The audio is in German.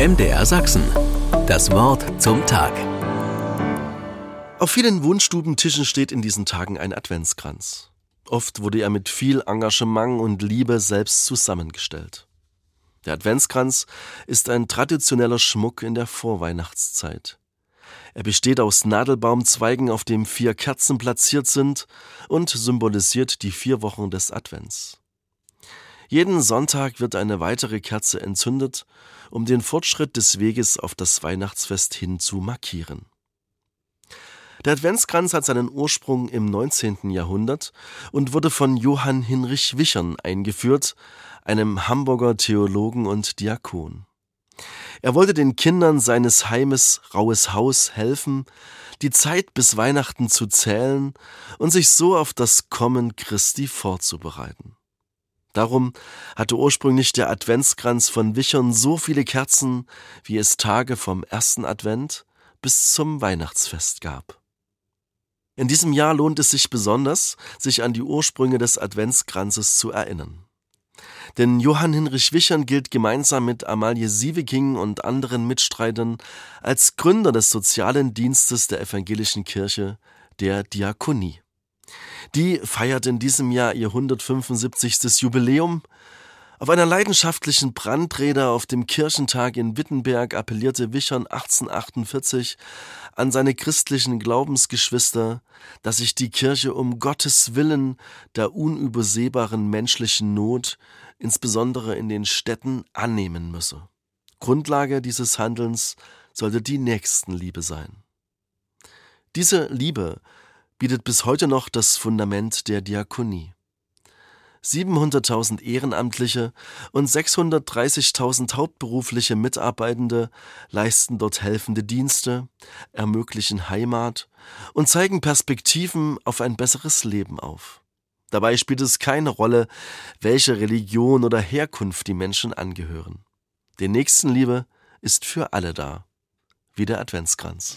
MDR Sachsen. Das Wort zum Tag. Auf vielen Wohnstubentischen steht in diesen Tagen ein Adventskranz. Oft wurde er mit viel Engagement und Liebe selbst zusammengestellt. Der Adventskranz ist ein traditioneller Schmuck in der Vorweihnachtszeit. Er besteht aus Nadelbaumzweigen, auf dem vier Kerzen platziert sind und symbolisiert die vier Wochen des Advents. Jeden Sonntag wird eine weitere Kerze entzündet, um den Fortschritt des Weges auf das Weihnachtsfest hin zu markieren. Der Adventskranz hat seinen Ursprung im 19. Jahrhundert und wurde von Johann Hinrich Wichern eingeführt, einem Hamburger Theologen und Diakon. Er wollte den Kindern seines Heimes Rauhes Haus helfen, die Zeit bis Weihnachten zu zählen und sich so auf das Kommen Christi vorzubereiten. Darum hatte ursprünglich der Adventskranz von Wichern so viele Kerzen, wie es Tage vom ersten Advent bis zum Weihnachtsfest gab. In diesem Jahr lohnt es sich besonders, sich an die Ursprünge des Adventskranzes zu erinnern. Denn Johann Hinrich Wichern gilt gemeinsam mit Amalie Sieveking und anderen Mitstreitern als Gründer des sozialen Dienstes der evangelischen Kirche, der Diakonie. Die feiert in diesem Jahr ihr 175. Jubiläum. Auf einer leidenschaftlichen Brandrede auf dem Kirchentag in Wittenberg appellierte Wichern 1848 an seine christlichen Glaubensgeschwister, dass sich die Kirche um Gottes Willen der unübersehbaren menschlichen Not, insbesondere in den Städten, annehmen müsse. Grundlage dieses Handelns sollte die Nächstenliebe sein. Diese Liebe bietet bis heute noch das Fundament der Diakonie. 700.000 Ehrenamtliche und 630.000 hauptberufliche Mitarbeitende leisten dort helfende Dienste, ermöglichen Heimat und zeigen Perspektiven auf ein besseres Leben auf. Dabei spielt es keine Rolle, welche Religion oder Herkunft die Menschen angehören. Die Nächstenliebe ist für alle da, wie der Adventskranz.